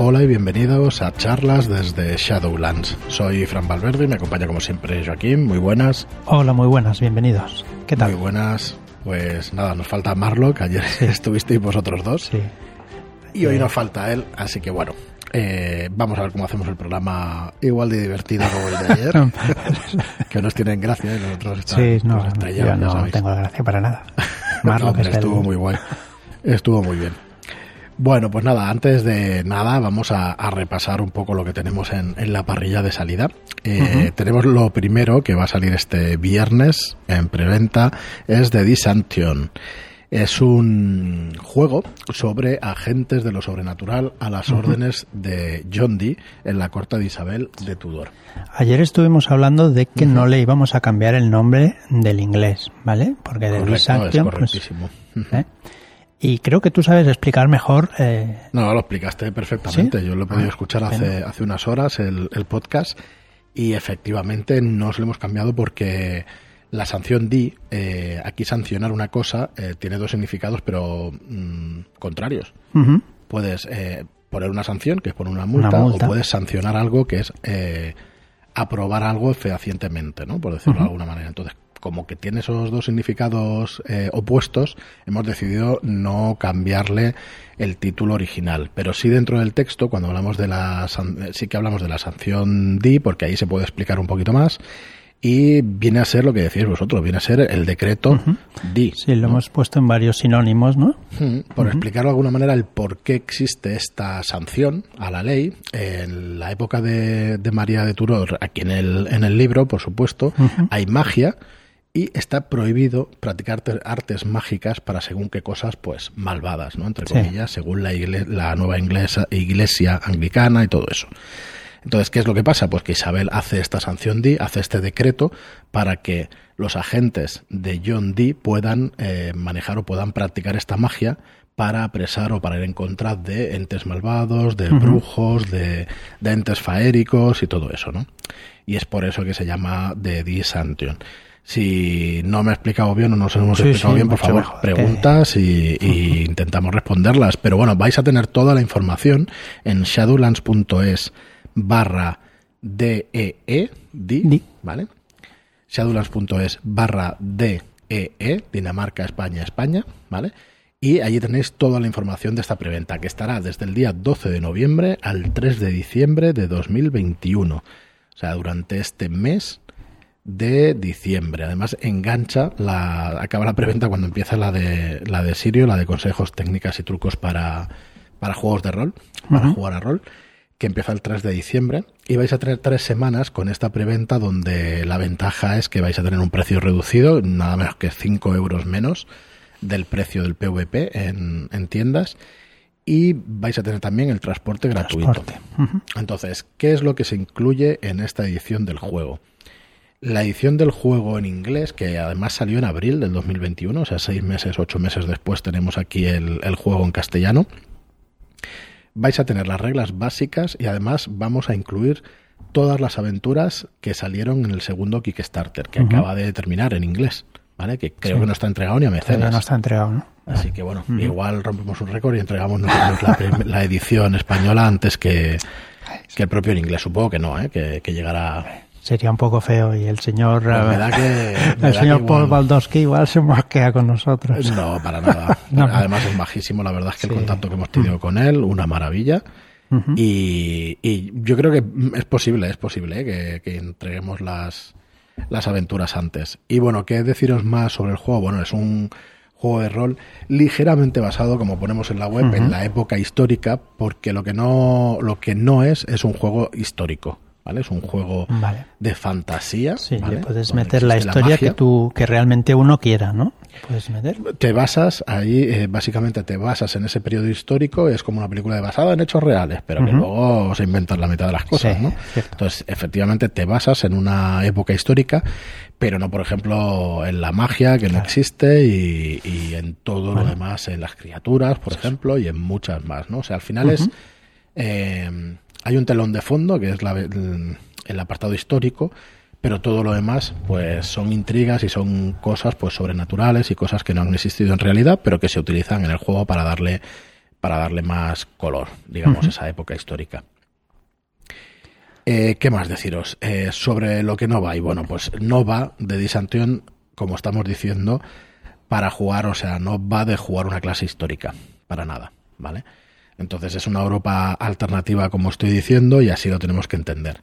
Hola y bienvenidos a charlas desde Shadowlands. Soy Fran Valverde y me acompaña como siempre Joaquín. Muy buenas. Hola, muy buenas, bienvenidos. ¿Qué tal? Muy buenas. Pues nada, nos falta Marlock. Ayer estuvisteis vosotros dos. Sí. Y hoy nos falta él, así que bueno, eh, vamos a ver cómo hacemos el programa igual de divertido como el de ayer. que nos tienen gracia y nosotros estamos Sí, no, pues, yo no ¿sabéis? tengo gracia para nada. No, Marlock el- estuvo muy guay. Estuvo muy bien. Bueno, pues nada, antes de nada vamos a, a repasar un poco lo que tenemos en, en la parrilla de salida. Eh, Tenemos lo primero que va a salir este viernes en preventa, es The Disantion. Es un juego sobre agentes de lo sobrenatural a las órdenes de John Dee en la corte de Isabel de Tudor. Ayer estuvimos hablando de que no le íbamos a cambiar el nombre del inglés, ¿vale? Porque de Correcto, es Disanction, pues, correctísimo. ¿eh? Y creo que tú sabes explicar mejor. eh, No, lo explicaste perfectamente. ¿Sí? Yo lo he podido Ah, escuchar hace, hace unas horas el, el podcast y efectivamente no se lo hemos cambiado porque la sanción D, eh, aquí sancionar una cosa, eh, tiene dos significados pero mm, contrarios. ujú, Puedes eh, poner una sanción, que es poner una multa, multa. o puedes sancionar algo que es eh, aprobar algo fehacientemente, ¿no? Por decirlo de alguna manera. Entonces, como que tiene esos dos significados eh, opuestos, hemos decidido no cambiarle el título original. Pero sí dentro del texto, cuando hablamos de la eh, sí que hablamos de la sanción D, porque ahí se puede explicar un poquito más. Y viene a ser lo que decís vosotros, viene a ser el decreto D. Sí, lo hemos puesto en varios sinónimos, ¿no? Mm, Por explicarlo de alguna manera, el por qué existe esta sanción a la ley. En la época de, de María de Tudor, aquí en el, en el libro, por supuesto, hay magia y está prohibido practicar te- artes mágicas para según qué cosas, pues, malvadas, ¿no? Entre Sí. comillas, según la, igle- la nueva inglesa, iglesia anglicana y todo eso. Entonces, ¿qué es lo que pasa? Pues que Isabel hace esta sanción D, hace este decreto para que los agentes de John Dee puedan eh, manejar o puedan practicar esta magia para apresar o para ir en contra de entes malvados, de brujos, de, de entes faéricos y todo eso, ¿no? Y es por eso que se llama The Disantion. Si no me he explicado bien o no se hemos Sí, explicado sí, bien, por favor, mejor preguntas y, y intentamos responderlas. Pero bueno, vais a tener toda la información en shadowlands.es barra DEE, Di. ¿vale? Shadowlands.es barra DEE, Dinamarca, España, España, ¿vale? Y allí tenéis toda la información de esta preventa, que estará desde el día 12 de noviembre al 3 de diciembre de 2021. O sea, durante este mes de diciembre. Además, engancha, la, acaba la preventa cuando empieza la de, la de Sirio, la de consejos, técnicas y trucos para, para juegos de rol, para jugar a rol, que empieza el 3 de diciembre. Y vais a tener tres semanas con esta preventa donde la ventaja es que vais a tener un precio reducido, nada menos que 5 euros menos del precio del PVP en, en tiendas. Y vais a tener también el transporte gratuito. Transporte. Entonces, ¿qué es lo que se incluye en esta edición del juego? La edición del juego en inglés, que además salió en abril del 2021, o sea, seis meses, ocho meses después tenemos aquí el, el juego en castellano. Vais a tener las reglas básicas y además vamos a incluir todas las aventuras que salieron en el segundo Kickstarter, que acaba de terminar en inglés, ¿vale? Que creo Sí. que no está entregado ni a mecenas. no está entregado, ¿no? Así que bueno, igual rompemos un récord y entregamos nosotros la, la edición española antes que, que el propio en inglés. Supongo que no, ¿eh? que, que llegará. Sería un poco feo y el señor, Pues eh, que. el señor Paul igual- Baldowski igual se mosquea con nosotros. No, para nada. No. Además es majísimo, la verdad es que el contacto que hemos tenido con él, una maravilla. Y, y yo creo que es posible, es posible ¿eh? que, que entreguemos las, las aventuras antes. Y bueno, ¿qué deciros más sobre el juego? Bueno, es un juego de rol ligeramente basado, como ponemos en la web, en la época histórica, porque lo que no, lo que no es, es un juego histórico. ¿Vale? Es un juego Vale. de fantasía. Sí, ¿vale? le puedes Donde meter la historia que tú, que realmente uno quiera, ¿no? Puedes meter. te basas ahí, eh, básicamente te basas en ese periodo histórico, es como una película de basada en hechos reales, pero que luego se inventan la mitad de las cosas, Sí, ¿no? Entonces, efectivamente, te basas en una época histórica, pero no, por ejemplo, en la magia, que no existe, y, y en todo lo demás, en las criaturas, por ejemplo, y en muchas más, ¿no? O sea, al final es... eh, hay un telón de fondo, que es la, el, el apartado histórico, pero todo lo demás pues son intrigas y son cosas pues sobrenaturales y cosas que no han existido en realidad pero que se utilizan en el juego para darle para darle más color, digamos, a esa época histórica. Eh, ¿Qué más deciros? Eh, sobre lo que no va. Y bueno, pues no va de Disantion, como estamos diciendo, para jugar, o sea, no va de jugar una clase histórica, para nada, ¿vale? Entonces es una Europa alternativa, como estoy diciendo, y así lo tenemos que entender.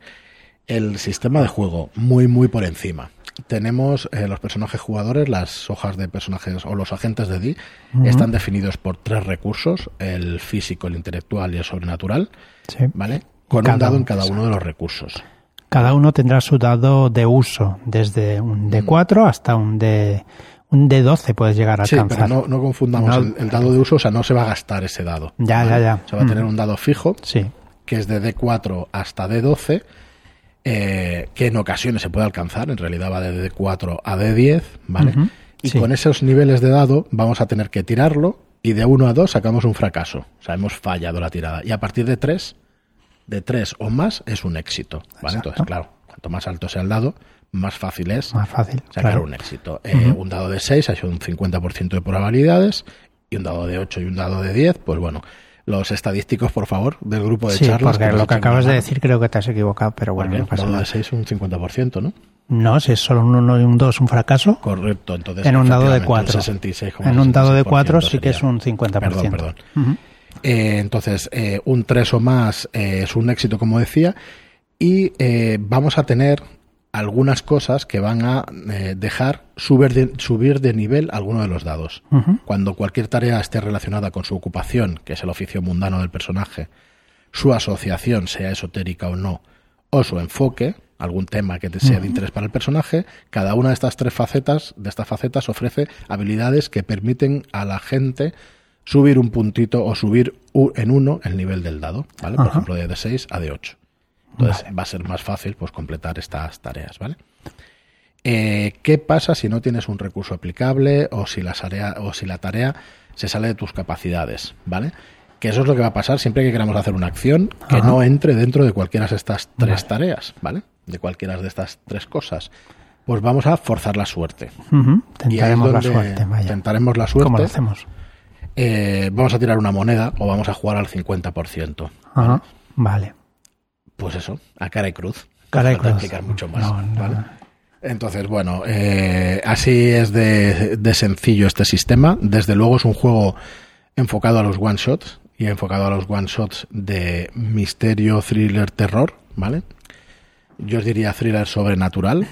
El sistema de juego, muy, muy por encima. Tenemos eh, los personajes jugadores, las hojas de personajes o los agentes de D, están definidos por tres recursos, el físico, el intelectual y el sobrenatural, Sí. ¿vale? Con un Cada dado en cada uno de los recursos. Cada uno tendrá su dado de uso, desde un D4 hasta un D, un D12 puedes llegar a. Sí, pero alcanzar. no, no confundamos No. el, el dado de uso, o sea, no se va a gastar ese dado. Ya, ya, ya. Se va a tener Mm. un dado fijo, Sí, que es de D4 hasta D12, eh, que en ocasiones se puede alcanzar, en realidad va de D4 a D10, ¿vale? Y sí. con esos niveles de dado vamos a tener que tirarlo y de 1 a 2 sacamos un fracaso, o sea, hemos fallado la tirada. Y a partir de 3, de 3 o más es un éxito, ¿vale? Exacto. Entonces, claro, cuanto más alto sea el dado, más fácil es más fácil. sacar claro. un éxito. Eh, Ujú. Un dado de 6 ha sido un 50% de probabilidades y un dado de 8 y un dado de 10, pues bueno, los estadísticos, por favor, del grupo de Sí, charlas. porque nos lo que acabas de decir creo que te has equivocado, pero bueno, Porque no un pasa dado de nada. 6 un 50%, ¿no? No, si es solo un 1 y un 2 un fracaso, Correcto, entonces. en un dado de efectivamente, 4. un 66, En un dado de 4 sí que es un 50%. Perdón, perdón. Ujú. Eh, entonces, eh, un 3 o más eh, es un éxito, como decía, y eh, vamos a tener algunas cosas que van a eh, dejar subir de, subir de nivel alguno de los dados. Cuando cualquier tarea esté relacionada con su ocupación, que es el oficio mundano del personaje, su asociación, sea esotérica o no, o su enfoque, algún tema que te sea de interés para el personaje, cada una de estas tres facetas, de estas facetas ofrece habilidades que permiten a la gente subir un puntito o subir en uno el nivel del dado, ¿vale? Por Ajá. ejemplo, de D6 a D8. Entonces Vale. va a ser más fácil pues completar estas tareas, ¿vale? Eh, ¿Qué pasa si no tienes un recurso aplicable o si, la tarea, o si la tarea se sale de tus capacidades? ¿Vale? Que eso es lo que va a pasar siempre que queramos hacer una acción que Ajá. no entre dentro de cualquiera de estas tres Vale. tareas, ¿vale? De cualquiera de estas tres cosas. Pues vamos a forzar la suerte. Ahí es Tentaremos la suerte, vaya. Tentaremos la ¿Cómo lo suerte. hacemos? Eh, vamos a tirar una moneda o vamos a jugar al 50%. Ajá. Vale. Pues eso, a cara y cruz. Cara y cruz. explicar mucho más. No, no. ¿vale? Entonces, bueno, eh, así es de, de sencillo este sistema. Desde luego es un juego enfocado a los one shots y enfocado a los one shots de misterio, thriller, terror, ¿vale? Yo os diría thriller sobrenatural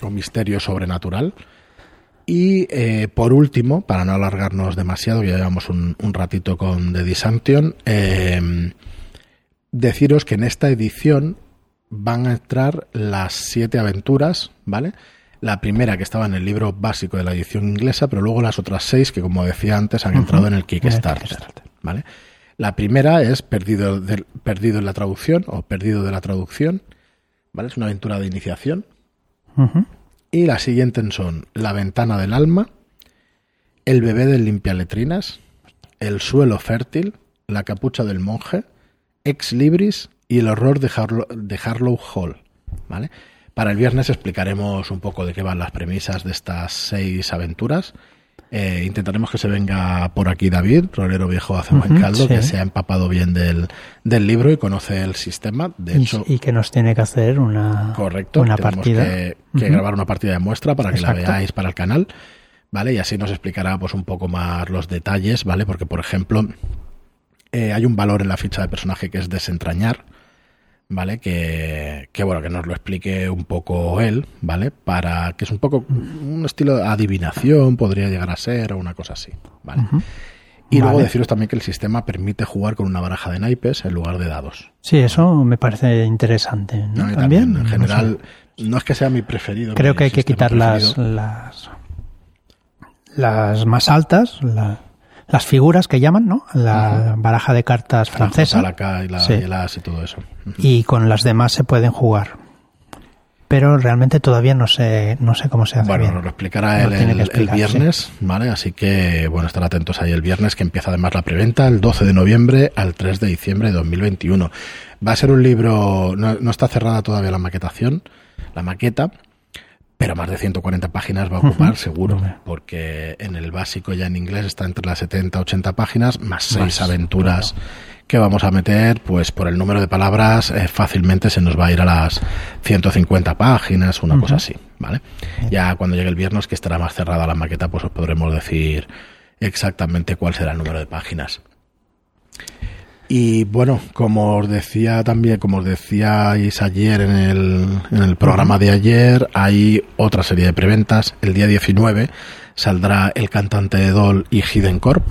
o misterio sobrenatural. Y eh, por último, para no alargarnos demasiado, ya llevamos un, un ratito con The Disanction, eh, deciros que en esta edición van a entrar las siete aventuras, ¿vale? La primera que estaba en el libro básico de la edición inglesa, pero luego las otras seis que, como decía antes, han entrado en el Kickstarter, Kickstarter. ¿vale? La primera es Perdido, perdido en la traducción o Perdido de la traducción, ¿vale? Es una aventura de iniciación. Y las siguientes son La ventana del alma, El bebé del limpialetrinas, El suelo fértil, La capucha del monje, Ex libris y El horror de, Harlow, de Harlow Hall. ¿vale? Para el viernes explicaremos un poco de qué van las premisas de estas seis aventuras. Eh, intentaremos que se venga por aquí David, rolero viejo hace buen caldo, sí. que se ha empapado bien del, del libro y conoce el sistema. De hecho, y que nos tiene que hacer una, Correcto. una partida. que, que grabar una partida de muestra para que Exacto. la veáis para el canal, ¿vale? Y así nos explicará pues un poco más los detalles, ¿vale? Porque, por ejemplo, eh, hay un valor en la ficha de personaje que es desentrañar, ¿vale? Que, que, bueno, que nos lo explique un poco él, ¿vale? Para que es un poco un estilo de adivinación, podría llegar a ser, o una cosa así, ¿vale? Y luego deciros también que el sistema permite jugar con una baraja de naipes en lugar de dados. Sí, eso me parece interesante. ¿no? También, en no general, sé. no es que sea mi preferido. creo mi que hay que quitar las, preferido. las las más altas, la- las figuras que llaman, ¿no? La baraja de cartas francesa. La y, la, Sí. y el as y todo eso. Y con las demás se pueden jugar. Pero realmente todavía no sé, no sé cómo se hace Bueno, bien. nos lo explicará el, el explicar, viernes, ¿vale? Así que, bueno, estar atentos ahí el viernes, que empieza además la preventa el 12 de noviembre al 3 de diciembre de 2021. Va a ser un libro, no, no está cerrada todavía la maquetación, la maqueta, pero más de 140 páginas va a ocupar seguro, porque en el básico ya en inglés está entre las 70 80 páginas, más seis aventuras que vamos a meter, pues por el número de palabras eh, fácilmente se nos va a ir a las 150 páginas, una cosa así, ¿vale? Ya cuando llegue el viernes, que estará más cerrada la maqueta, pues os podremos decir exactamente cuál será el número de páginas. Y bueno, como os decía también, como os decíais ayer en el, en el programa de ayer, hay otra serie de preventas. El día 19 saldrá El cantante de Doll y Hidden Corp.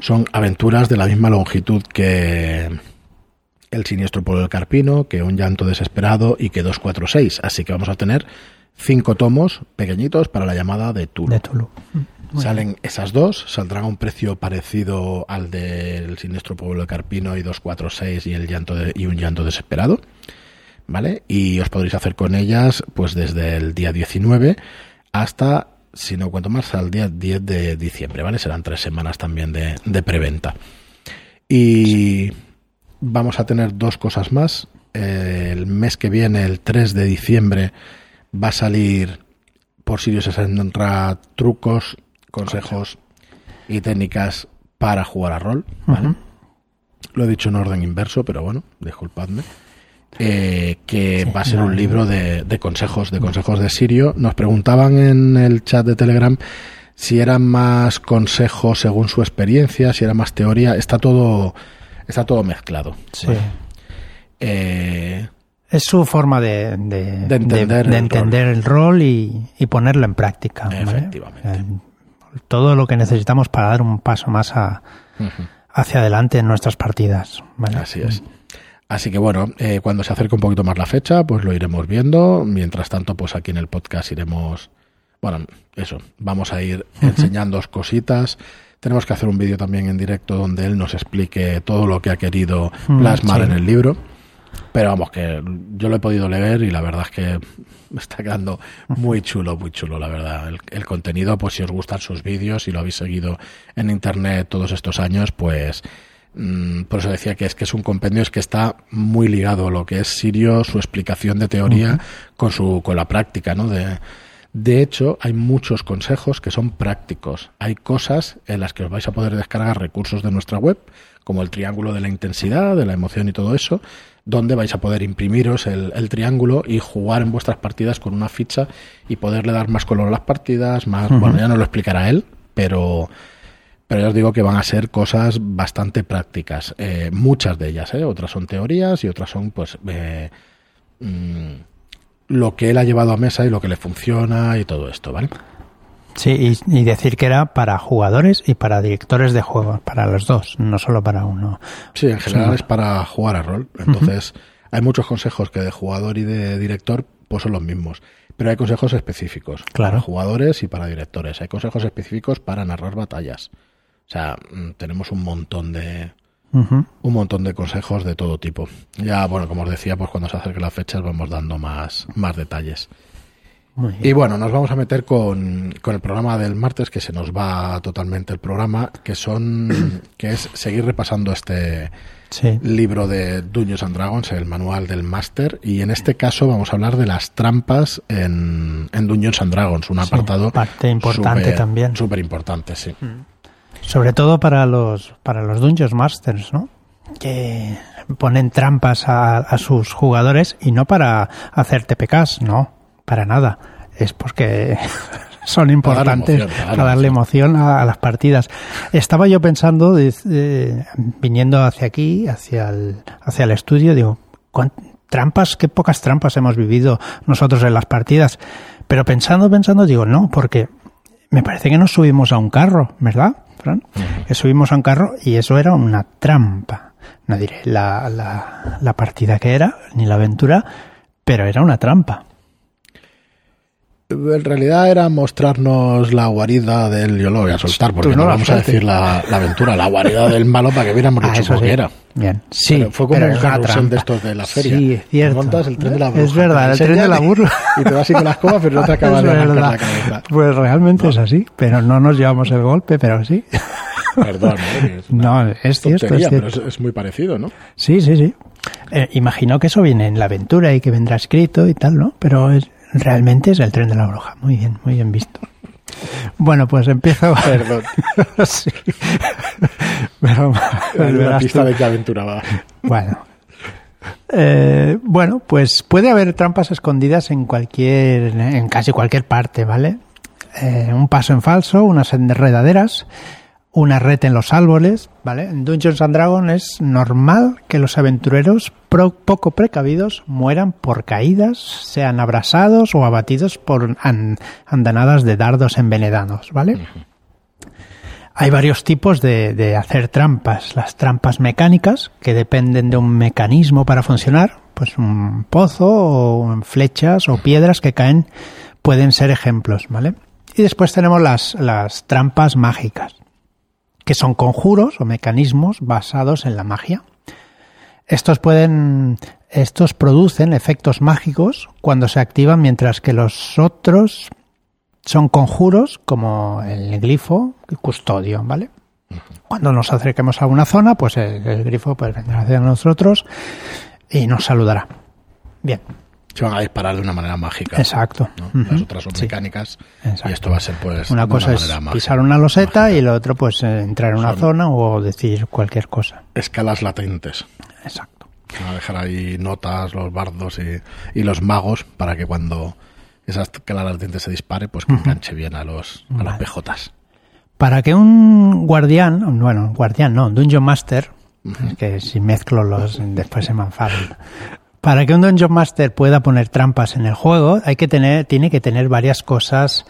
Son aventuras de la misma longitud que El siniestro pueblo del Carpino, que Un llanto desesperado y que 246. Así que vamos a tener cinco tomos pequeñitos para la llamada de Tulu. De Tulu. Salen esas dos, saldrán a un precio parecido al del Siniestro Pueblo de Carpino y 246 y el llanto y un llanto desesperado. ¿Vale? Y os podréis hacer con ellas pues desde el día 19 hasta, si no cuento más, al día 10 de diciembre, ¿vale? Serán tres semanas también de, de preventa. Y vamos a tener dos cosas más. el mes que viene, el 3 de diciembre, va a salir por Sirius Sandra trucos consejos y técnicas para jugar a rol. Lo he dicho en orden inverso, pero bueno, disculpadme. Eh, que va a ser un libro de, consejos, de consejos de Sirio. Nos preguntaban en el chat de Telegram si eran más consejos según su experiencia, si era más teoría. Está todo, está todo mezclado. Eh, es su forma de, entender, el, rol. y, ponerlo en práctica. Efectivamente. Eh, todo lo que necesitamos para dar un paso más hacia adelante en nuestras partidas. Así es. Así que bueno, eh, cuando se acerque un poquito más la fecha, pues lo iremos viendo. Mientras tanto, pues aquí en el podcast iremos, bueno, eso, vamos a ir enseñando cositas. Tenemos que hacer un vídeo también en directo donde él nos explique todo lo que ha querido mm, plasmar en el libro. Pero vamos, que yo lo he podido leer y la verdad es que está quedando muy chulo, muy chulo, la verdad. El, contenido, pues si os gustan sus vídeos y lo habéis seguido en internet todos estos años, pues mm, por eso decía que es que es un compendio es que está muy ligado a lo que es Sirio, su explicación de teoría con su con la práctica, ¿no? De, de hecho, hay muchos consejos que son prácticos. Hay cosas en las que os vais a poder descargar recursos de nuestra web, como el triángulo de la intensidad, de la emoción y todo eso, donde vais a poder imprimiros el, triángulo y jugar en vuestras partidas con una ficha y poderle dar más color a las partidas, más, bueno, ya no lo explicará él, pero pero ya os digo que van a ser cosas bastante prácticas, eh, muchas de ellas, ¿eh? otras son teorías y otras son pues eh, mm, lo que él ha llevado a mesa y lo que le funciona y todo esto, ¿vale? Sí, y, decir que era para jugadores y para directores de juegos, para los dos, no solo para uno. Sí, en general es para jugar a rol. Entonces, hay muchos consejos que de jugador y de director pues son los mismos. Pero hay consejos específicos claro. para jugadores y para directores. Hay consejos específicos para narrar batallas. O sea, mm, tenemos un montón de, un montón de consejos de todo tipo. Ya, bueno, como os decía, pues cuando se acerquen las fechas vamos dando más, más detalles. Y bueno, nos vamos a meter con, el programa del martes, que se nos va totalmente el programa, que son que es seguir repasando este libro de Dungeons and Dragons, el manual del máster, y en este caso vamos a hablar de las trampas en, en Dungeons and Dragons, un apartado parte importante también. Súper importante, sí. Mm. Sobre todo para los para los Dungeons Masters, ¿no? Que ponen trampas a, a sus jugadores y no para hacer TPKs, no para nada. Es porque son importantes para darle emoción, a, las partidas. Estaba yo pensando, viniendo hacia aquí, hacia el, hacia el estudio, digo, trampas, qué pocas trampas hemos vivido nosotros en las partidas. Pero pensando, pensando, digo, no, porque me parece que nos subimos a un carro, ¿verdad, Fran? Que subimos a un carro y eso era una trampa. No diré la, la, la partida que era, ni la aventura, pero era una trampa en realidad era mostrarnos la guarida del. Yo lo voy a soltar porque no, vamos a decir la, aventura, la guarida del malo para que viéramos lo ah, que era. Bien, sí. fue como un carrusel de estos de la feria. Sí, es cierto. montas el tren de la Es verdad, el tren de la burla. Y te vas así con las comas, pero no te acabas de arrancar la cabeza. Pues realmente es así, pero no nos llevamos el golpe, pero sí. Perdón, ¿eh? no, es cierto, es Pero es, muy parecido, ¿no? Sí, sí, sí. Eh, imagino que eso viene en la aventura y que vendrá escrito y tal, ¿no? Pero es, Realmente es el tren de la bruja. Muy bien, muy bien visto. Bueno, pues empiezo. Perdón. sí. Pero, la pista de qué aventura va. Bueno. Eh, bueno, pues puede haber trampas escondidas en cualquier, en casi cualquier parte, ¿vale? Eh, un paso en falso, unas enredaderas, una red en los árboles, ¿vale? En Dungeons and Dragons es normal que los aventureros poco precavidos mueran por caídas, sean abrasados o abatidos por andanadas de dardos envenenados, ¿vale? Hay varios tipos de, de, hacer trampas. Las trampas mecánicas, que dependen de un mecanismo para funcionar, pues un pozo o flechas o piedras que caen pueden ser ejemplos, ¿vale? Y después tenemos las, las trampas mágicas que son conjuros o mecanismos basados en la magia. Estos pueden, estos producen efectos mágicos cuando se activan, mientras que los otros son conjuros como el glifo, el custodio, ¿vale? Cuando nos acerquemos a una zona, pues el, grifo pues, vendrá hacia nosotros y nos saludará. Bien se van a disparar de una manera mágica. Exacto. Las otras son mecánicas y esto va a ser pues una cosa es pisar una loseta y lo otro pues eh, entrar en una zona o decir cualquier cosa. Escalas latentes. Exacto. Van a dejar ahí notas los bardos y, los magos para que cuando esa escala latente se dispare pues que enganche bien a los a las PJs. Para que un guardián, bueno, guardián no, Dungeon Master, que si mezclo los después se me. Para que un Dungeon Master pueda poner trampas en el juego, hay que tener, tiene que tener varias cosas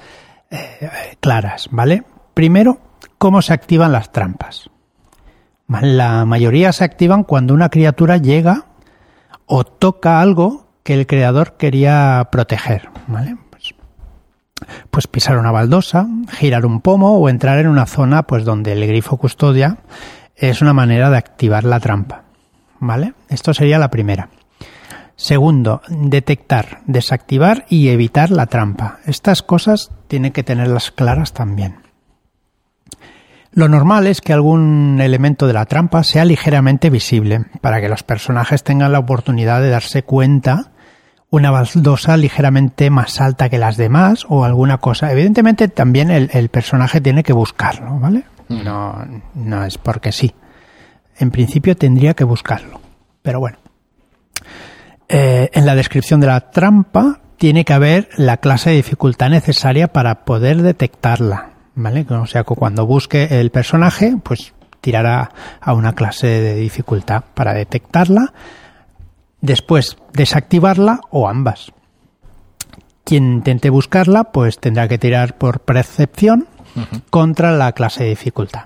eh, claras, ¿vale? Primero, cómo se activan las trampas. La mayoría se activan cuando una criatura llega o toca algo que el creador quería proteger, ¿vale? Pues, pues pisar una baldosa, girar un pomo o entrar en una zona pues donde el grifo custodia es una manera de activar la trampa, ¿vale? Esto sería la primera. Segundo, detectar, desactivar y evitar la trampa. Estas cosas tienen que tenerlas claras también. Lo normal es que algún elemento de la trampa sea ligeramente visible, para que los personajes tengan la oportunidad de darse cuenta una baldosa ligeramente más alta que las demás o alguna cosa. Evidentemente también el, personaje tiene que buscarlo, ¿vale? No, no es porque sí. En principio tendría que buscarlo. Pero bueno. Eh, en la descripción de la trampa tiene que haber la clase de dificultad necesaria para poder detectarla. ¿Vale? O sea que cuando busque el personaje, pues tirará a una clase de dificultad para detectarla, después desactivarla o ambas. Quien intente buscarla, pues tendrá que tirar por percepción contra la clase de dificultad.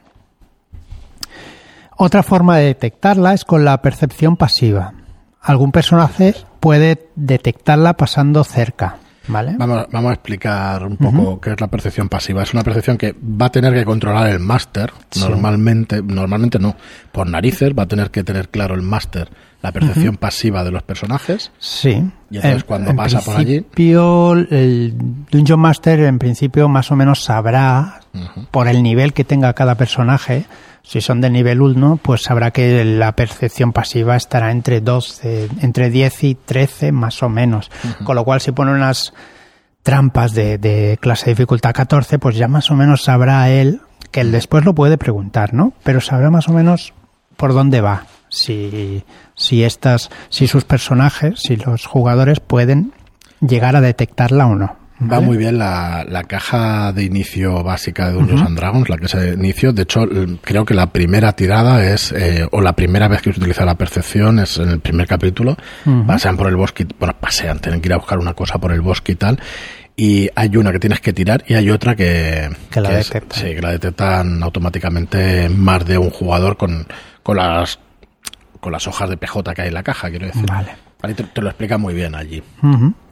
Otra forma de detectarla es con la percepción pasiva algún personaje puede detectarla pasando cerca. ¿Vale? Vamos, vamos a explicar un poco qué es la percepción pasiva. Es una percepción que va a tener que controlar el máster, normalmente, normalmente no, por narices va a tener que tener claro el máster la percepción pasiva de los personajes. Sí. Y entonces cuando pasa por allí. El Dungeon Master en principio más o menos sabrá, por el nivel que tenga cada personaje, si son de nivel 1, pues sabrá que la percepción pasiva estará entre 12, entre 10 y 13 más o menos. Con lo cual, si pone unas trampas de, de, clase de dificultad 14, pues ya más o menos sabrá él, que él después lo puede preguntar, ¿no? Pero sabrá más o menos por dónde va. Si, si estas, si sus personajes, si los jugadores pueden llegar a detectarla o no. Va muy bien la, la, caja de inicio básica de Dungeons and Dragons, la que se inicio. De hecho, creo que la primera tirada es, eh, o la primera vez que se utiliza la percepción es en el primer capítulo. Pasean por el bosque, bueno, pasean, tienen que ir a buscar una cosa por el bosque y tal. Y hay una que tienes que tirar y hay otra que, que la detectan. Sí, que la detectan automáticamente más de un jugador con, con las con las hojas de PJ que hay en la caja, quiero decir. Vale. te, lo explica muy bien allí.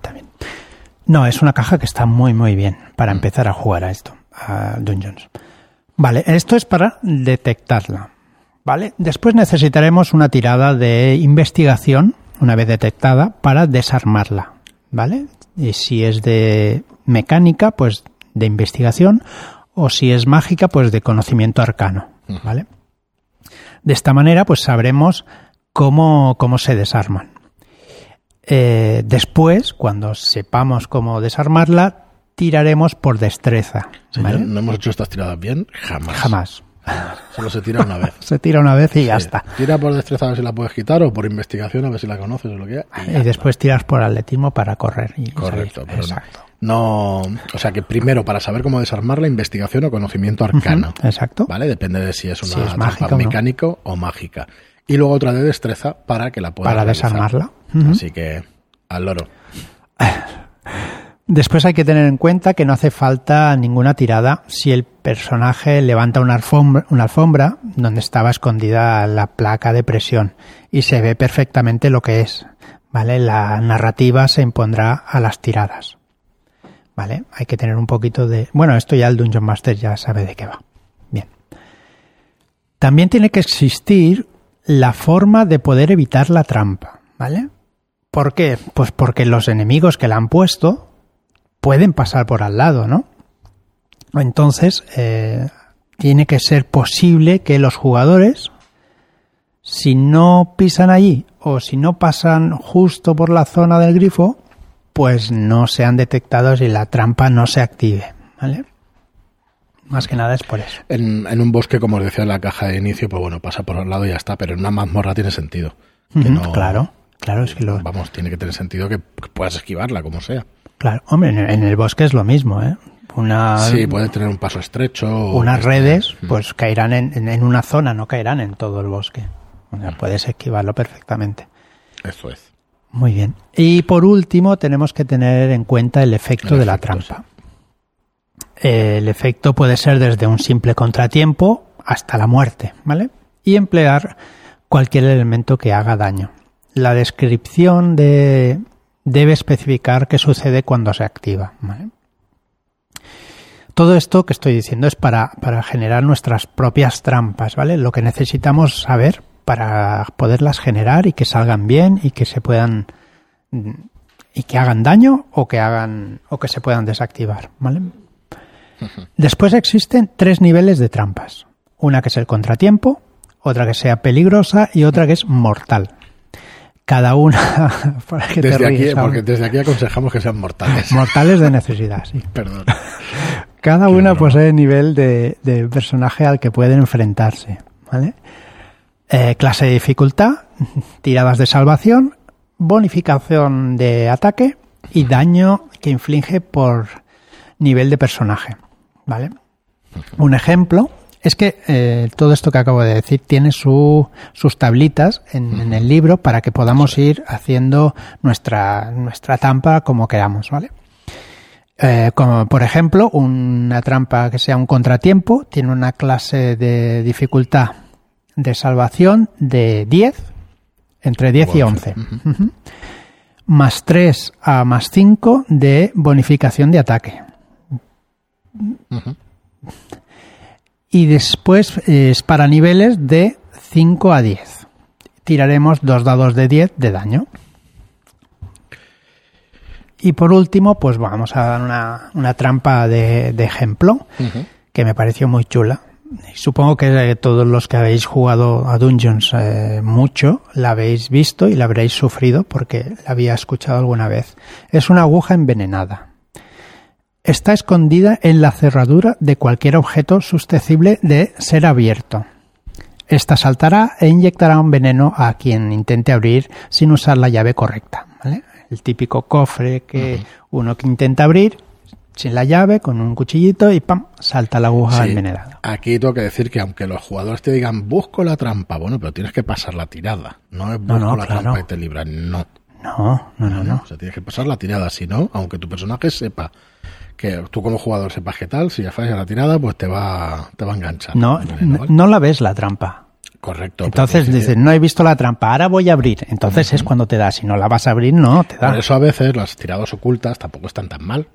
También. No, es una caja que está muy, muy bien para empezar a jugar a esto, a Dungeons. Vale, esto es para detectarla. Vale, después necesitaremos una tirada de investigación, una vez detectada, para desarmarla. Vale, y si es de mecánica, pues de investigación, o si es mágica, pues de conocimiento arcano. Vale. De esta manera, pues sabremos cómo, cómo se desarman. Eh, después, cuando sepamos cómo desarmarla, tiraremos por destreza. Señor, ¿vale? ¿No hemos hecho estas tiradas bien? Jamás. Jamás. Solo se tira una vez. Se tira una vez y ya Sí. está. Tira por destreza a ver si la puedes quitar o por investigación a ver si la conoces o lo que sea. y después tiras por atletismo para correr. Y Correcto, salir. pero no- Exacto. no, o sea que primero para saber cómo desarmarla, investigación o conocimiento arcano, Exacto. ¿vale? Depende de si es una Si es mágica no. mecánico o mágica. Y luego otra de destreza para que la puedas Para realizar. desarmarla. Así que al loro. Después hay que tener en cuenta que no hace falta ninguna tirada si el personaje levanta una alfombra, una alfombra donde estaba escondida la placa de presión y se ve perfectamente lo que es. ¿Vale? La narrativa se impondrá a las tiradas. ¿Vale? Hay que tener un poquito de. Bueno, esto ya el Dungeon Master ya sabe de qué va. Bien. También tiene que existir la forma de poder evitar la trampa. ¿Vale? ¿Por qué? Pues porque los enemigos que la han puesto pueden pasar por al lado, ¿no? Entonces, eh, tiene que ser posible que los jugadores, si no pisan allí o si no pasan justo por la zona del grifo, pues no sean detectados y la trampa no se active, ¿vale? Más que nada es por eso. En, en un bosque, como os decía en la caja de inicio, pues bueno, pasa por al lado y ya está, pero en una mazmorra tiene sentido. Que Ujú, no- Claro, claro, es que lo, Vamos, tiene que tener sentido que puedas esquivarla, como sea. claro, hombre, en, en el bosque es lo mismo, ¿eh? Una, Sí, puede tener un paso estrecho. unas redes, pues caerán en, en- en una zona, no caerán en todo el bosque. O sea, puedes esquivarlo perfectamente. Eso es. Muy bien. Y por último, tenemos que tener en cuenta el efecto El de la trampa. El efecto puede ser desde un simple contratiempo hasta la muerte, ¿vale? Y emplear cualquier elemento que haga daño. La descripción de, debe especificar qué sucede cuando se activa, ¿vale? Todo esto que estoy diciendo es para, para generar nuestras propias trampas, ¿vale? Lo que necesitamos saber para poderlas generar y que salgan bien y que se puedan y que hagan daño o que hagan o que se puedan desactivar, ¿vale? Después existen tres niveles de trampas. Una que es el contratiempo, otra que sea peligrosa y otra que es mortal. Cada una para que te Desde aquí, ríes, porque desde aquí aconsejamos que sean mortales. mortales de necesidad, sí. Perdón. Cada Qué una broma. posee nivel de, de personaje al que pueden enfrentarse, ¿vale? Eh, clase de dificultad, tiradas de salvación, bonificación de ataque y daño que inflige por nivel de personaje, ¿vale? Un ejemplo es que eh, todo esto que acabo de decir tiene su- sus tablitas en, en el libro para que podamos ir haciendo nuestra, nuestra trampa como queramos, ¿vale? Eh, como por ejemplo, una trampa que sea un contratiempo tiene una clase de dificultad de salvación de 10, entre 10 y 11. Ujú. Más 3 a más 5 de bonificación de ataque. Y después eh, es para niveles de 5 a 10. Tiraremos dos dados de 10 de daño. Y por último, pues vamos a dar una, una trampa de, de ejemplo que me pareció muy chula. Supongo que eh, todos los que habéis jugado a Dungeons eh, mucho la habéis visto y la habréis sufrido porque la había escuchado alguna vez. Es una aguja envenenada. Está escondida en la cerradura de cualquier objeto susceptible de ser abierto. Esta saltará e inyectará un veneno a quien intente abrir sin usar la llave correcta. ¿vale? El típico cofre que uno que intenta abrir sin la llave, con un cuchillito y ¡pam! salta la aguja Sí. envenenada. Aquí tengo que decir que aunque los jugadores te digan busco la trampa, bueno, pero tienes que pasar la tirada. No es busco No, no, la claro. trampa y te libran. No. No, no, no, no. O sea, tienes que pasar la tirada. Si no, aunque tu personaje sepa que tú como jugador sepas qué tal, si ya falla la tirada, pues te va, te va a enganchar. No, ¿vale? no, la ves la trampa. Correcto. Entonces dices, no he visto la trampa, ahora voy a abrir. Entonces es cuando te da. Si no la vas a abrir, no te da. Por eso a veces las tiradas ocultas tampoco están tan mal.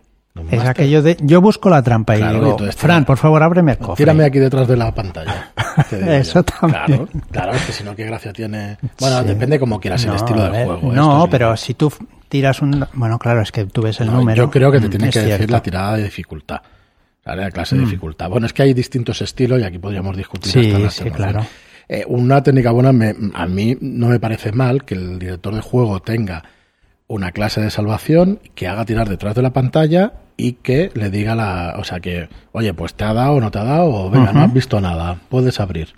Es aquello de, yo busco la trampa y Claro, y digo, Fran, por favor, ábreme el cofre. Tírame aquí detrás de la pantalla. Eso también. Claro, claro, es que si no, qué gracia tiene. Bueno, Sí. depende como quieras el No, estilo del ver, juego. ¿eh? No, Esto sí. pero si tú tiras un... Bueno, claro, es que tú ves el No, número. Yo creo que te mm, tienen es que decir la tirada de dificultad. ¿vale? La clase de Mm. dificultad. Bueno, es que hay distintos estilos y aquí podríamos discutir Sí, hasta las sí, claro. Eh, una técnica buena, me- a mí no me parece mal que el director de juego tenga una clase de salvación que haga tirar detrás de la pantalla y que le diga la, o sea que, oye, pues te ha dado o no te ha dado, o venga, no has visto nada, puedes abrir.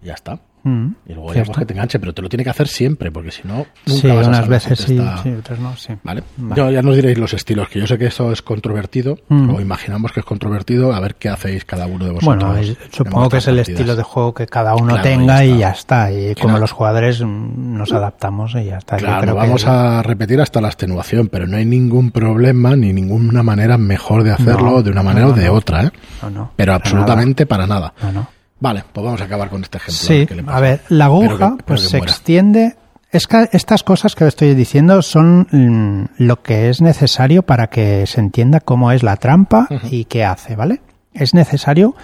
Ya está. Mm, Y luego ya pues que te enganche, pero te lo tiene que hacer siempre, porque si no, nunca Sí, vas a unas veces sí, está- sí, otras no, sí. Vale. Vale. Yo- ya nos diréis los estilos, que yo sé que eso es controvertido, Mm. o imaginamos que es controvertido, a ver qué hacéis cada uno de vosotros. Bueno, es- supongo que es el estilo de juego que cada uno Claro, tenga ya y ya está. Y como no- los jugadores mm, nos adaptamos y ya está. Claro, creo no que- vamos a repetir hasta la extenuación, pero no hay ningún problema ni ninguna manera mejor de hacerlo No, de una manera no, o de otra, ¿eh? Pero para absolutamente para nada. nada. Vale, pues vamos a acabar con este ejemplo. Sí, qué le pasa. a ver, la Espero aguja que- pues se muera. extiende. Es que estas cosas que estoy diciendo son mm, lo que es necesario para que se entienda cómo es la trampa y qué hace, ¿vale? Es necesario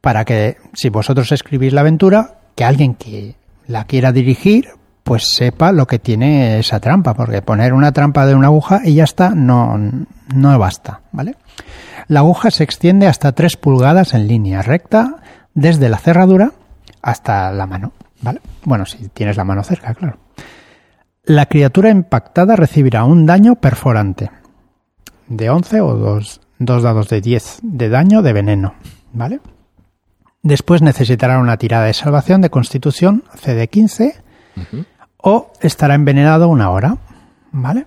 para que, si vosotros escribís la aventura, que alguien que la quiera dirigir, pues sepa lo que tiene esa trampa, porque poner una trampa de una aguja y ya está, no, no basta, ¿vale? La aguja se extiende hasta 3 pulgadas en línea recta desde la cerradura hasta la mano, ¿vale? Bueno, si tienes la mano cerca, claro. La criatura impactada recibirá un daño perforante de 11 o dos, dos dados de 10 de daño de veneno, ¿vale? Después necesitará una tirada de salvación de constitución CD15 o estará envenenado una hora, ¿vale?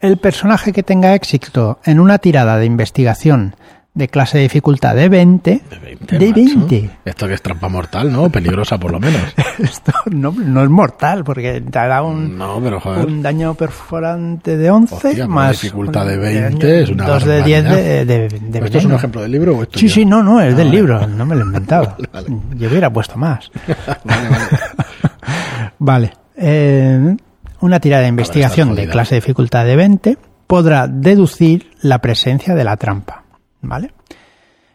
El personaje que tenga éxito en una tirada de investigación de clase de dificultad de 20, De 20. de macho. 20. Esto que es trampa mortal, ¿no? Peligrosa por lo menos. Esto no, no es mortal, porque te da un, No, pero un daño perforante de 11 Hostia, más dificultad de un 20 es una 2 de 10 de, de, de ¿Esto es un veneno. ejemplo del libro o esto Sí, ya? sí, no, no, es Ah, del vale. libro, no me lo he inventado. vale. Yo hubiera puesto más. Vale, vale. Vale. eh, una tirada de investigación de clase de dificultad de 20 podrá deducir la presencia de la trampa. ¿Vale?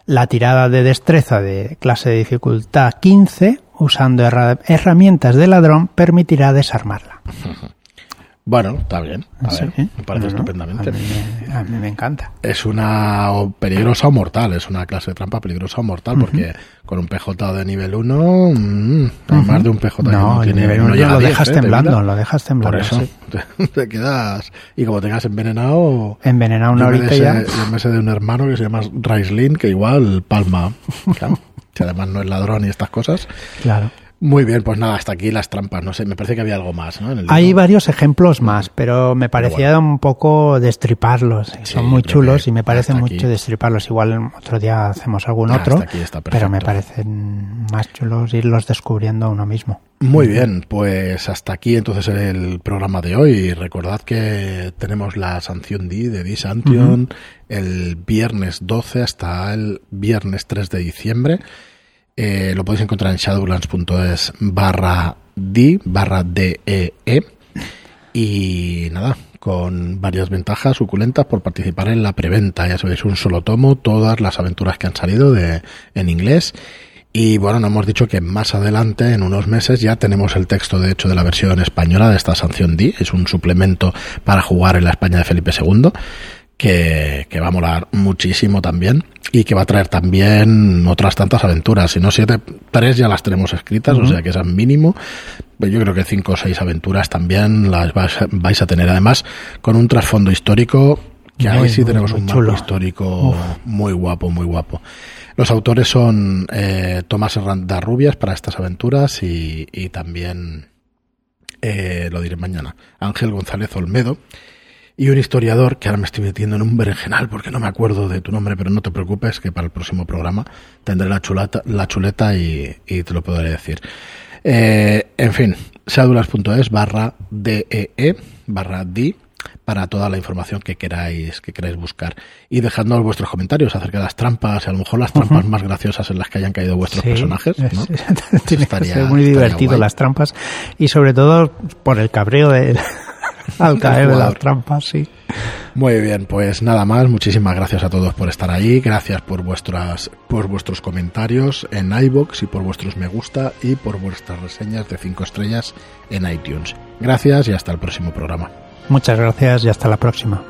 La tirada de destreza de clase de dificultad 15, usando herra- herramientas de ladrón, permitirá desarmarla. Bueno, está bien. A Sí, ver, me parece no, estupendamente. A mí, me, a mí me encanta. Es una peligrosa o mortal, es una clase de trampa peligrosa o mortal, porque con un PJ de nivel 1, mm, hay más de un PJ que No, tiene nivel no uno llega a lo 10, dejas ¿eh? de temblando, lo dejas temblando. Por eso, sí. te, quedas. Y como tengas envenenado. Envenenado una horita ya. Yo me sé de un hermano que se llama Raislin, que igual palma. Claro, que además no es ladrón y estas cosas. Claro. Muy bien, pues nada, hasta aquí las trampas. No sé, me parece que había algo más, ¿no? En el Hay varios ejemplos más, pero me parecía un poco destriparlos. Sí, Son muy chulos y me parece mucho aquí. destriparlos. Igual otro día hacemos algún otro, pero me parecen más chulos irlos descubriendo uno mismo. Muy bien, pues hasta aquí entonces el programa de hoy. Recordad que tenemos la sanción D de D-Sanction el viernes 12 hasta el viernes 3 de diciembre. Eh, lo podéis encontrar en shadowlands.es barra D, barra DEE. Y nada, con varias ventajas suculentas por participar en la preventa. Ya sabéis, un solo tomo, todas las aventuras que han salido de, en inglés. Y bueno, nos hemos dicho que más adelante, en unos meses, ya tenemos el texto, de hecho, de la versión española de esta sanción D. Es un suplemento para jugar en la España de Felipe II, que, que va a molar muchísimo también. Y que va a traer también otras tantas aventuras. Si no siete, tres ya las tenemos escritas, o sea que esas mínimo. Pero yo creo que cinco o seis aventuras también las vais a, vais a tener. Además, con un trasfondo histórico que ahí sí tenemos muy un mapa chulo. histórico muy guapo, muy guapo. Los autores son eh, Tomás Herrandarrubias para estas aventuras y, y también, eh, lo diré mañana, Ángel González Olmedo y un historiador que ahora me estoy metiendo en un berenjenal porque no me acuerdo de tu nombre, pero no te preocupes que para el próximo programa tendré la chuleta, la chuleta y, y te lo podré decir. Eh, en fin, seadulas.es barra DEE barra D para toda la información que queráis que queráis buscar y dejadnos vuestros comentarios acerca de las trampas y a lo mejor las trampas más graciosas en las que hayan caído vuestros Sí, personajes ¿no? es- Estaría- muy divertido guay. las trampas y sobre todo por el cabreo de, al caer de las trampas, sí. Muy bien, pues nada más. Muchísimas gracias a todos por estar ahí. Gracias por vuestras, por vuestros comentarios en iBox y por vuestros me gusta y por vuestras reseñas de 5 estrellas en iTunes. Gracias y hasta el próximo programa. Muchas gracias y hasta la próxima.